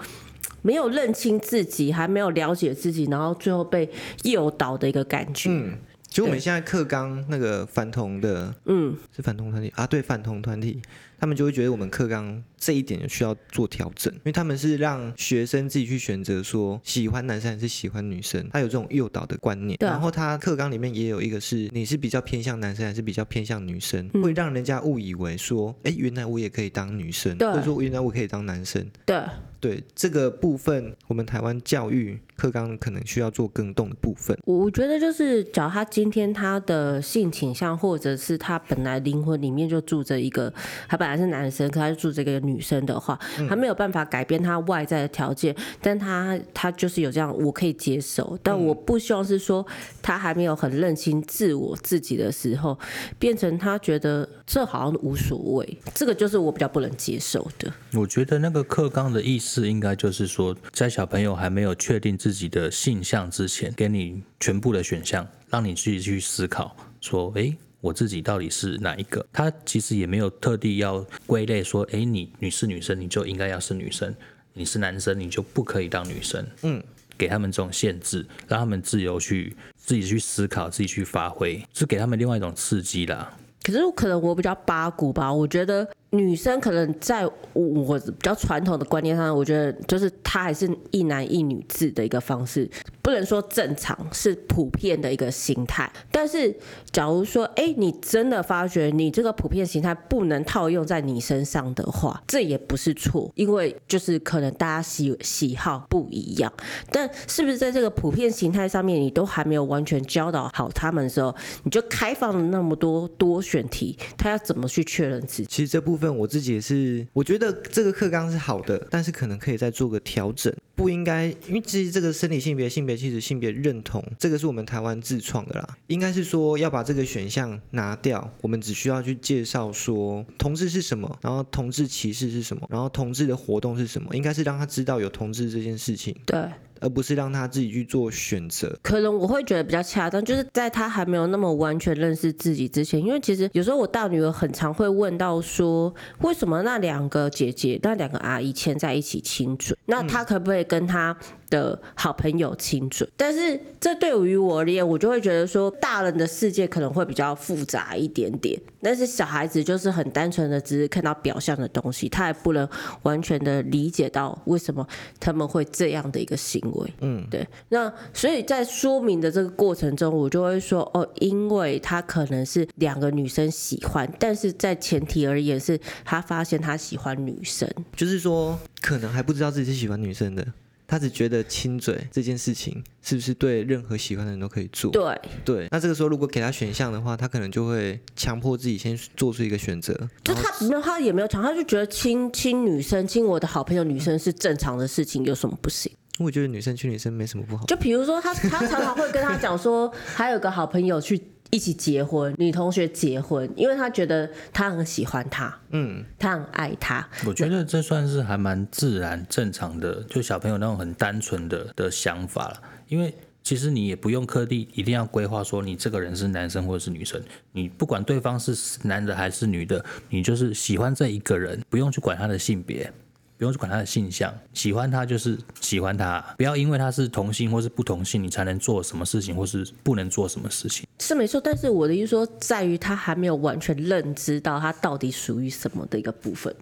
没有认清自己，还没有了解自己，然后最后被诱导的一个感觉。嗯。就我们现在课纲那个反同的，嗯，是反同团体啊，对，反同团体，他们就会觉得我们课纲这一点需要做调整，因为他们是让学生自己去选择说喜欢男生还是喜欢女生，他有这种诱导的观念。然后他课纲里面也有一个是你是比较偏向男生还是比较偏向女生，会让人家误以为说，哎，原来我也可以当女生，或者说原来我可以当男生。对。对这个部分，我们台湾教育课纲可能需要做更动的部分。我我觉得就是，假如他今天他的性倾向，或者是他本来灵魂里面就住着一个，他本来是男生，可他就住着一个女生的话，他没有办法改变他外在的条件，嗯、但他他就是有这样，我可以接受。但我不希望是说他还没有很认清自我自己的时候，变成他觉得这好像无所谓。这个就是我比较不能接受的。我觉得那个课纲的意思。应该就是说，在小朋友还没有确定自己的性向之前，给你全部的选项，让你自己去思考，说，诶，我自己到底是哪一个？他其实也没有特地要归类，说，诶，你你是女生，你就应该要是女生；你是男生，你就不可以当女生。嗯，给他们这种限制，让他们自由去自己去思考，自己去发挥，是给他们另外一种刺激啦。可是可能我比较八股吧，我觉得。女生可能在我比较传统的观念上，我觉得就是她还是一男一女制的一个方式，不能说正常，是普遍的一个形态。但是，假如说，哎，你真的发觉你这个普遍形态不能套用在你身上的话，这也不是错，因为就是可能大家喜喜好不一样。但是不是在这个普遍形态上面，你都还没有完全教导好他们的时候，你就开放了那么多多选题，他要怎么去确认自己？其实这部。我自己也是，我觉得这个课纲是好的，但是可能可以再做个调整。不应该，因为其实这个生理性别、性别气质、性别认同，这个是我们台湾自创的啦。应该是说要把这个选项拿掉，我们只需要去介绍说同志是什么，然后同志歧视是什么，然后同志的活动是什么，应该是让他知道有同志这件事情。对。而不是让他自己去做选择，可能我会觉得比较恰当，就是在他还没有那么完全认识自己之前，因为其实有时候我大女儿很常会问到说，为什么那两个姐姐、那两个阿姨牵在一起亲嘴？那他可不可以跟他的好朋友亲嘴？但是这对于我而言，我就会觉得说，大人的世界可能会比较复杂一点点，但是小孩子就是很单纯的，只是看到表象的东西，他也不能完全的理解到为什么他们会这样的一个行为。嗯，对。那所以在说明的这个过程中，我就会说，哦，因为他可能是两个女生喜欢，但是在前提而言是他发现他喜欢女生，就是说可能还不知道自己是喜欢女生的。他只觉得亲嘴这件事情是不是对任何喜欢的人都可以做？对对。那这个时候如果给他选项的话，他可能就会强迫自己先做出一个选择。就他没有，他也没有强，他就觉得亲亲女生，亲我的好朋友女生是正常的事情，有什么不行？我觉得女生亲女生没什么不好。就比如说他，他他常常会跟他讲说，还有个好朋友去。一起结婚，女同学结婚，因为她觉得她很喜欢他，嗯，她很爱他。我觉得这算是还蛮自然正常的，就小朋友那种很单纯的的想法了。因为其实你也不用刻意一定要规划说你这个人是男生或者是女生，你不管对方是男的还是女的，你就是喜欢这一个人，不用去管他的性别。不用去管他的性向，喜欢他就是喜欢他，不要因为他是同性或是不同性，你才能做什么事情或是不能做什么事情。是没错，但是我的意思说，在于他还没有完全认知到他到底属于什么的一个部分。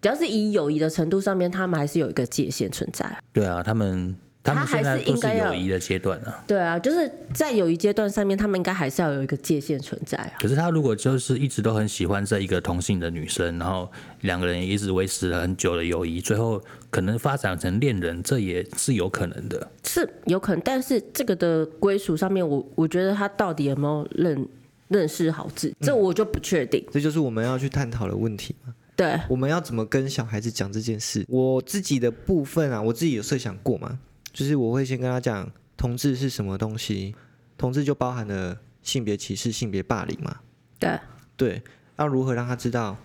只要是以友谊的程度上面，他们还是有一个界限存在。对啊，他们。他们现在都是友谊的阶段啊，对啊，就是在友谊阶段上面，他们应该还是要有一个界限存在啊。可是他如果就是一直都很喜欢这一个同性的女生，然后两个人一直维持了很久的友谊，最后可能发展成恋人，这也是有可能的。是有可能，但是这个的归属上面，我我觉得他到底有没有认认识好自己，这我就不确定。这就是我们要去探讨的问题嘛。对，我们要怎么跟小孩子讲这件事？我自己的部分啊，我自己有设想过嘛。就是我会先跟他讲同志是什么东西，同志就包含了性别歧视、性别霸凌嘛。对对，要如何让他知道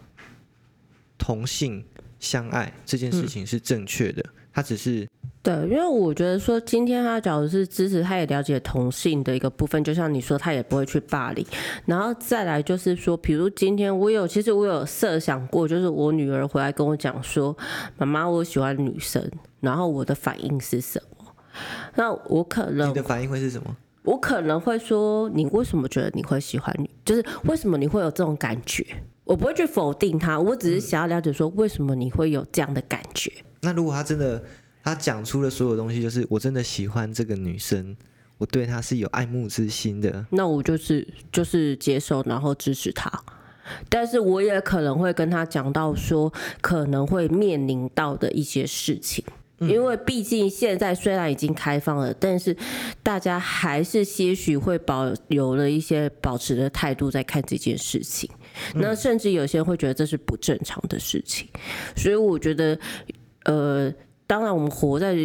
同性相爱这件事情是正确的？嗯、他只是对，因为我觉得说今天他假如是支持，他也了解同性的一个部分，就像你说，他也不会去霸凌。然后再来就是说，比如今天我有，其实我有设想过，就是我女儿回来跟我讲说：“妈妈，我喜欢女生。”然后我的反应是什么？那我可能你的反应会是什么？我可能会说，你为什么觉得你会喜欢你？就是为什么你会有这种感觉？我不会去否定他，我只是想要了解说，为什么你会有这样的感觉？嗯。那如果他真的他讲出了所有东西，就是我真的喜欢这个女生，我对她是有爱慕之心的，那我就是就是接受，然后支持他。但是我也可能会跟他讲到说，可能会面临到的一些事情。因为毕竟现在虽然已经开放了，但是大家还是些许会保留了一些保持的态度在看这件事情。那甚至有些人会觉得这是不正常的事情。所以我觉得，呃，当然我们活在。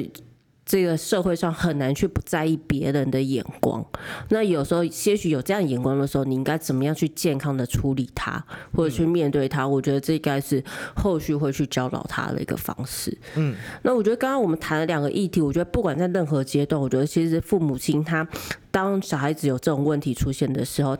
这个社会上很难去不在意别人的眼光，那有时候些许有这样眼光的时候，你应该怎么样去健康的处理它，或者去面对它？我觉得这应该是后续会去教导他的一个方式。嗯，那我觉得刚刚我们谈了两个议题，我觉得不管在任何阶段，我觉得其实父母亲他。当小孩子有这种问题出现的时候，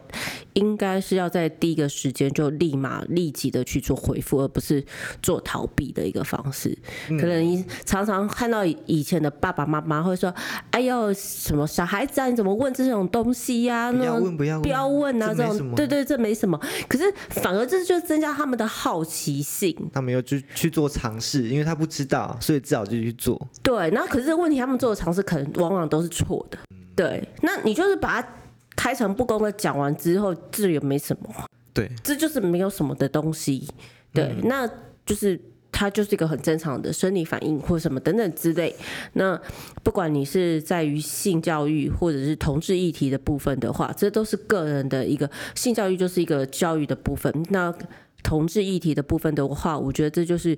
应该是要在第一个时间就立马立即的去做回复，而不是做逃避的一个方式。嗯、可能你常常看到以前的爸爸妈妈会说：“哎呦，什么小孩子啊，你怎么问这种东西呀、啊？不要问，不要问，不要问啊！这种对对，这没什么。可是反而这就增加他们的好奇心，他们要去去做尝试，因为他不知道，所以只好就去做。对，然后可是这个问题，他们做的尝试可能往往都是错的。对，那你就是把它开诚布公的讲完之后，这也没什么。对，这就是没有什么的东西。对，嗯、那就是它就是一个很正常的生理反应或什么等等之类。那不管你是在于性教育或者是同志议题的部分的话，这都是个人的一个性教育就是一个教育的部分。那同志议题的部分的话，我觉得这就是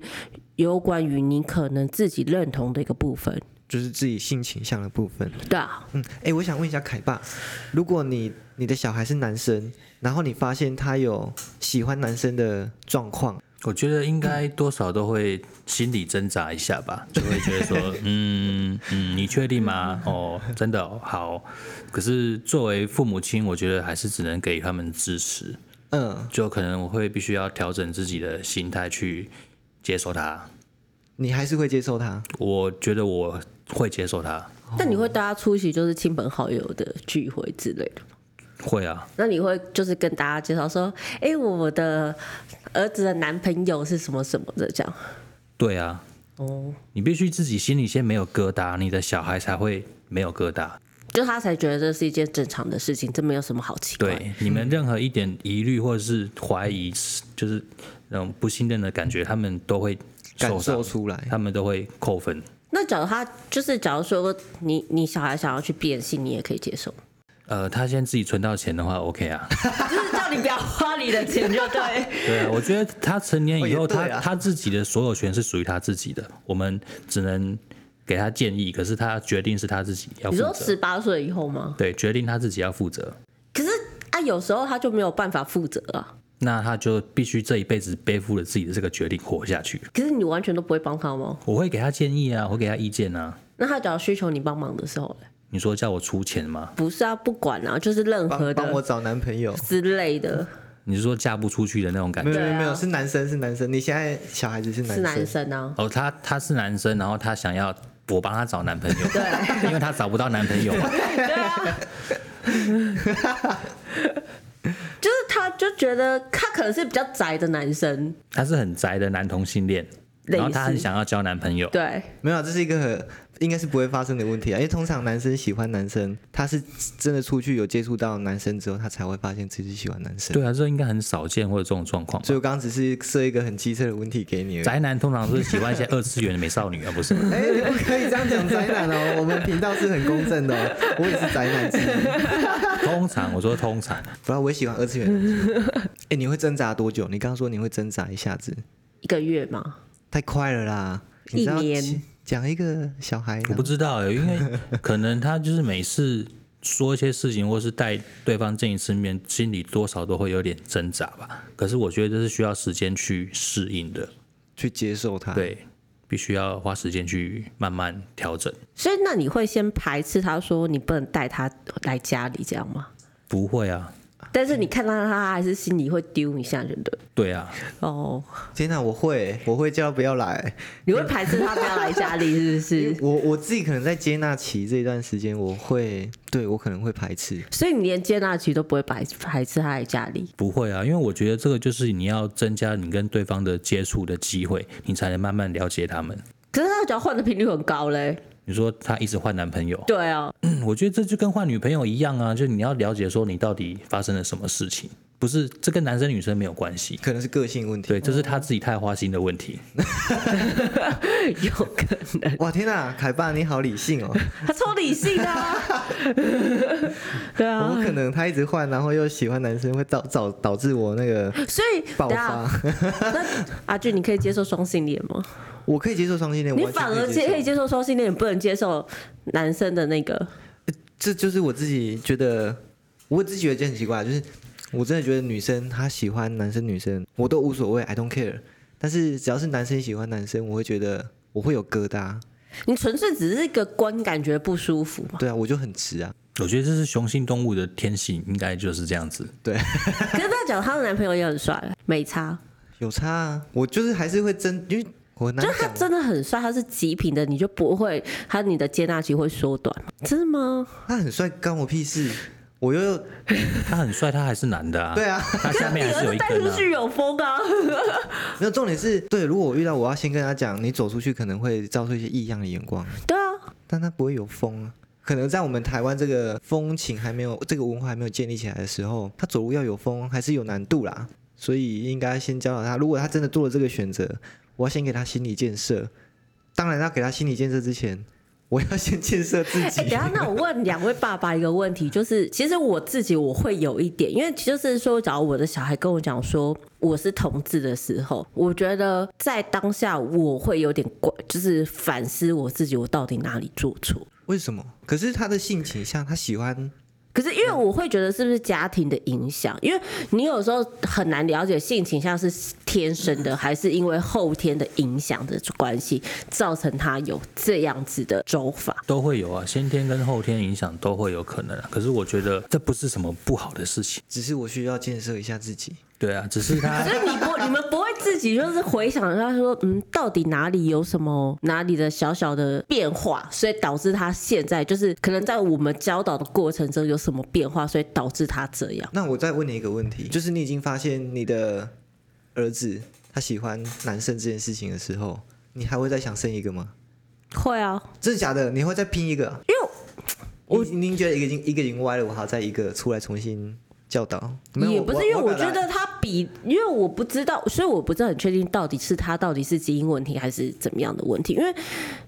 有关于你可能自己认同的一个部分。就是自己性倾向的部分。对啊，嗯，哎、欸，我想问一下凯爸，如果你你的小孩是男生，然后你发现他有喜欢男生的状况，我觉得应该多少都会心里挣扎一下吧，就会觉得说，嗯嗯，你确定吗？哦，真的、哦、好。可是作为父母亲，我觉得还是只能给他们支持。嗯，就可能我会必须要调整自己的心态去接受他。你还是会接受他？我觉得我。会接受他，但你会带他出席就是亲朋好友的聚会之类的吗？会啊。那你会就是跟大家介绍说，哎、欸，我的儿子的男朋友是什么什么的这样？对啊。哦。你必须自己心里先没有疙瘩，你的小孩才会没有疙瘩，就他才觉得这是一件正常的事情，这没有什么好奇怪。对，你们任何一点疑虑或者是怀疑，就是那种不信任的感觉，他们都会感受出来，他们都会扣分。那假如他就是，假如说你你小孩想要去变性，你也可以接受。呃，他先自己存到钱的话，OK 啊。就是叫你不要花你的钱就对。对啊，我觉得他成年以后，他他自己的所有权是属于他自己的，我们只能给他建议，可是他决定是他自己要负责。你说十八岁以后吗？对，决定他自己要负责。可是啊，有时候他就没有办法负责啊。那他就必须这一辈子背负了自己的这个决定活下去。可是你完全都不会帮他吗？我会给他建议啊，我会给他意见啊。那他只要需求你帮忙的时候，你说叫我出钱吗？不是啊，不管啊，就是任何的帮我找男朋友之类的。你是说嫁不出去的那种感觉？没有没有，是男生是男生。你现在小孩子是男生，是男生啊。哦，他他是男生，然后他想要我帮他找男朋友，对，因为他找不到男朋友。对啊。就觉得他可能是比较宅的男生，他是很宅的男同性恋，然后他很想要交男朋友。对，没有，这是一个很应该是不会发生的问题啊，因为通常男生喜欢男生，他是真的出去有接触到男生之后，他才会发现自己喜欢男生。对啊，这应该很少见或者这种状况。所以我刚刚只是设一个很机车的问题给你。宅男通常都是喜欢一些二次元的美少女啊，不是？哎、欸，你不可以这样讲宅男哦，我们频道是很公正的哦，我也是宅男之一。通常我说通常，不然我也喜欢二次元。哎、欸，你会挣扎多久？你刚刚说你会挣扎一下子，一个月吗？太快了啦！一年。讲一个小孩，我不知道，因为可能他就是每次说一些事情，或是带对方见一次面，心里多少都会有点挣扎吧。可是我觉得这是需要时间去适应的，去接受他。对，必须要花时间去慢慢调整。所以，那你会先排斥他说你不能带他来家里这样吗？不会啊。但是你看到他还是心里会丢一下，觉得对啊。哦，天哪，我会，我会叫他不要来。你会排斥他不要来家里，是不是？我我自己可能在接纳期这一段时间，我会对我可能会排斥。所以你连接纳期都不会排排斥他来家里？不会啊，因为我觉得这个就是你要增加你跟对方的接触的机会，你才能慢慢了解他们。可是他只要换的频率很高嘞。你说他一直换男朋友？对啊，我觉得这就跟换女朋友一样啊，就你要了解说你到底发生了什么事情，不是这跟男生女生没有关系，可能是个性问题。对，这是他自己太花心的问题，有可能。哇，天哪，凯爸你好理性哦，他超理性的啊。对啊，我可能他一直换，然后又喜欢男生，会导导导致我那个所以爆发。那阿俊，你可以接受双性恋吗？我可以接受双性恋，你反而接可以接受双性恋，你不能接受男生的那个。这就是我自己觉得，我自己觉得这很奇怪，就是我真的觉得女生她喜欢男生女生，我都无所谓，I don't care。但是只要是男生喜欢男生，我会觉得我会有疙瘩。你纯粹只是一个观感觉不舒服嘛？对啊，我就很直啊。我觉得这是雄性动物的天性，应该就是这样子。对。可是他讲她的男朋友也很帅，没差。有差啊，我就是还是会争，因为。我就他真的很帅，他是极品的，你就不会他你的接纳期会缩短，真的吗？他很帅，关我屁事！我又 他很帅，他还是男的啊？对啊，他下面还是有一根啊。带出去有风啊！没有重点是对，如果我遇到，我要先跟他讲，你走出去可能会遭受一些异样的眼光。对啊，但他不会有风啊。可能在我们台湾这个风情还没有，这个文化还没有建立起来的时候，他走路要有风还是有难度啦。所以应该先教导他，如果他真的做了这个选择。我要先给他心理建设，当然要给他心理建设之前，我要先建设自己。欸，等下，那我问两位爸爸一个问题，就是其实我自己我会有一点，因为就是说，假如我的小孩跟我讲说我是同志的时候，我觉得在当下我会有点怪，就是反思我自己，我到底哪里做错？为什么？可是他的性倾向，他喜欢。可是因为我会觉得是不是家庭的影响？因为你有时候很难了解性倾向是天生的，还是因为后天的影响的关系，造成他有这样子的走法。都会有啊，先天跟后天影响都会有可能啊。可是我觉得这不是什么不好的事情，只是我需要建设一下自己。对啊，只是他。可是你不，你们不会自己就是回想一下说，嗯，到底哪里有什么哪里的小小的变化，所以导致他现在就是可能在我们教导的过程中有什么变化，所以导致他这样。那我再问你一个问题，就是你已经发现你的儿子他喜欢男生这件事情的时候，你还会再想生一个吗？会啊，真的假的？你会再拼一个？因为我您觉得一个已经一个已经歪了，我还要再一个出来重新。教导。也不是因为我觉得他比，因为我不知道，所以我不是很确定到底是他到底是基因问题还是怎么样的问题。因为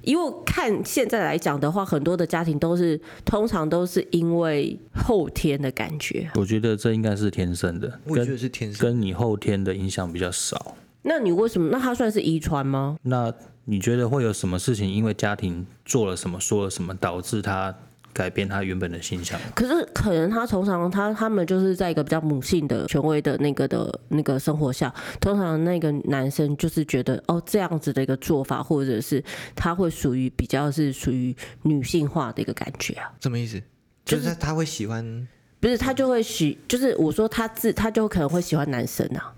因为看现在来讲的话，很多的家庭都是通常都是因为后天的感觉。我觉得这应该是天生的，我觉得是天生，跟你后天的影响比较少。那你为什么？那他算是遗传吗？那你觉得会有什么事情？因为家庭做了什么，说了什么，导致他改变他原本的形象？可是可能他通常他他们就是在一个比较母性的权威的那个的那个生活下，通常那个男生就是觉得哦这样子的一个做法，或者是他会属于比较是属于女性化的一个感觉啊？什么意思？就是他他会喜欢？不是他就会喜，就是我说他自他就可能会喜欢男生啊。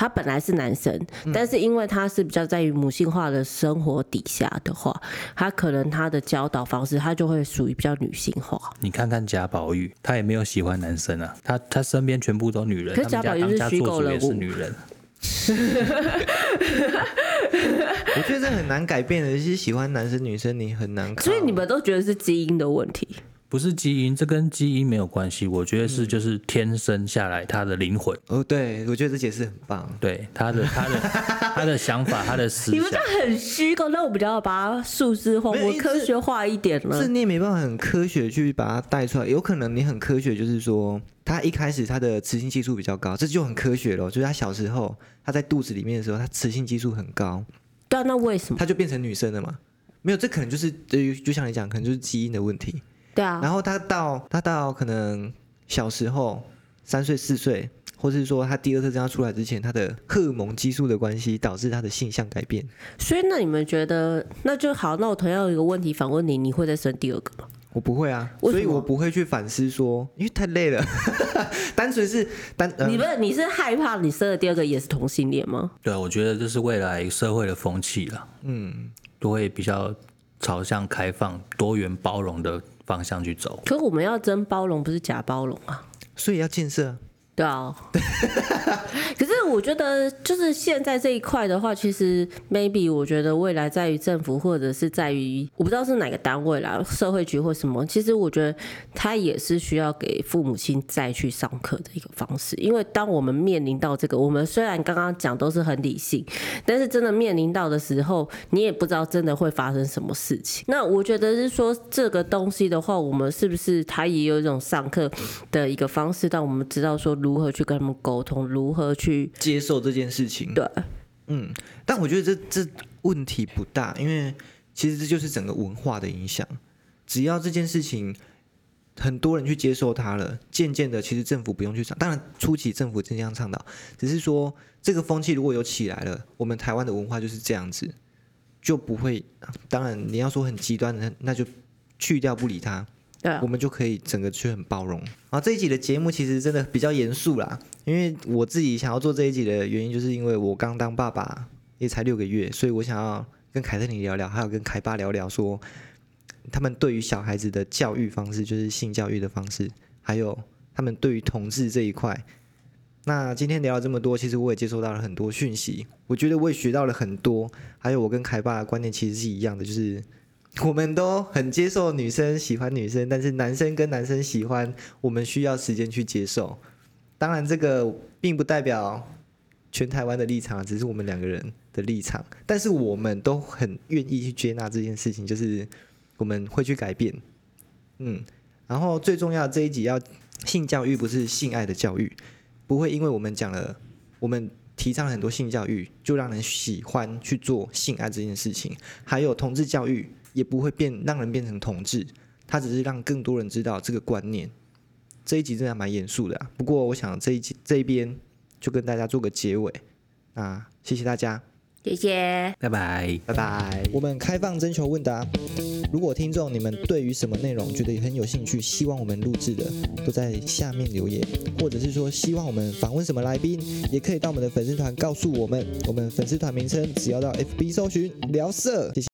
他本来是男生，但是因为他是比较在于母性化的生活底下的话，他可能他的教导方式，他就会属于比较女性化。你看看贾宝玉，他也没有喜欢男生啊，他他身边全部都女人。可是贾宝玉是虚构人物，是女人。我觉得这很难改变的，是喜欢男生女生你很难。所以你们都觉得是基因的问题。不是基因，这跟基因没有关系。我觉得是就是天生下来他的灵魂。哦，对，我觉得这解释很棒。对，他的他的 他的想法，他的思想。你们这很虚构，那我比较把它数字化，我科学化一点了。是你也没办法很科学去把它带出来。有可能你很科学，就是说他一开始他的雌性激素比较高，这就很科学了。就是他小时候他在肚子里面的时候，他雌性激素很高。对啊，那为什么他就变成女生了嘛？没有，这可能就是对于就像你讲，可能就是基因的问题。对啊，然后他到他到可能小时候三岁四岁，或是说他第二次这样出来之前，他的荷尔蒙激素的关系导致他的性向改变。所以那你们觉得那就好？那我同样有一个问题反问你：你会再生第二个吗？我不会啊，所以我不会去反思说，因为太累了，单纯是单。你不是你是害怕你生的第二个也是同性恋吗？对，我觉得这是未来社会的风气了，嗯，都会比较朝向开放、多元、包容的。方向去走，可我们要真包容，不是假包容啊，所以要建设。对啊，可是我觉得就是现在这一块的话，其实 maybe 我觉得未来在于政府或者是在于我不知道是哪个单位啦，社会局或什么，其实我觉得他也是需要给父母亲再去上课的一个方式，因为当我们面临到这个，我们虽然刚刚讲都是很理性，但是真的面临到的时候，你也不知道真的会发生什么事情。那我觉得是说这个东西的话，我们是不是他也有一种上课的一个方式，让我们知道说如何去跟他们沟通，如何去接受这件事情？对，嗯，但我觉得这这问题不大，因为其实这就是整个文化的影响。只要这件事情很多人去接受它了，渐渐的，其实政府不用去倡。当然初期政府这样倡导，只是说这个风气如果有起来了，我们台湾的文化就是这样子，就不会。当然你要说很极端的，那就去掉不理他。对，我们就可以整个去很包容。啊，这一集的节目其实真的比较严肃啦，因为我自己想要做这一集的原因，就是因为我刚当爸爸也才六个月，所以我想要跟凯特你聊聊，还有跟凯爸聊聊，说他们对于小孩子的教育方式，就是性教育的方式，还有他们对于同志这一块。那今天聊了这么多，其实我也接收到了很多讯息，我觉得我也学到了很多，还有我跟凯爸的观念其实是一样的，就是。我们都很接受女生喜欢女生，但是男生跟男生喜欢，我们需要时间去接受。当然，这个并不代表全台湾的立场，只是我们两个人的立场。但是我们都很愿意去接纳这件事情，就是我们会去改变。嗯，然后最重要这一集要性教育不是性爱的教育，不会因为我们讲了，我们提倡很多性教育，就让人喜欢去做性爱这件事情。还有同志教育。也不会变让人变成同志，他只是让更多人知道这个观念。这一集真的蛮严肃的啊，不过我想这一集这一边就跟大家做个结尾。那谢谢大家，谢谢，拜拜，拜拜。我们开放征求问答，如果听众你们对于什么内容觉得很有兴趣，希望我们录制的，都在下面留言，或者是说希望我们访问什么来宾，也可以到我们的粉丝团告诉我们。我们粉丝团名称只要到 FB 搜寻聊色，谢谢。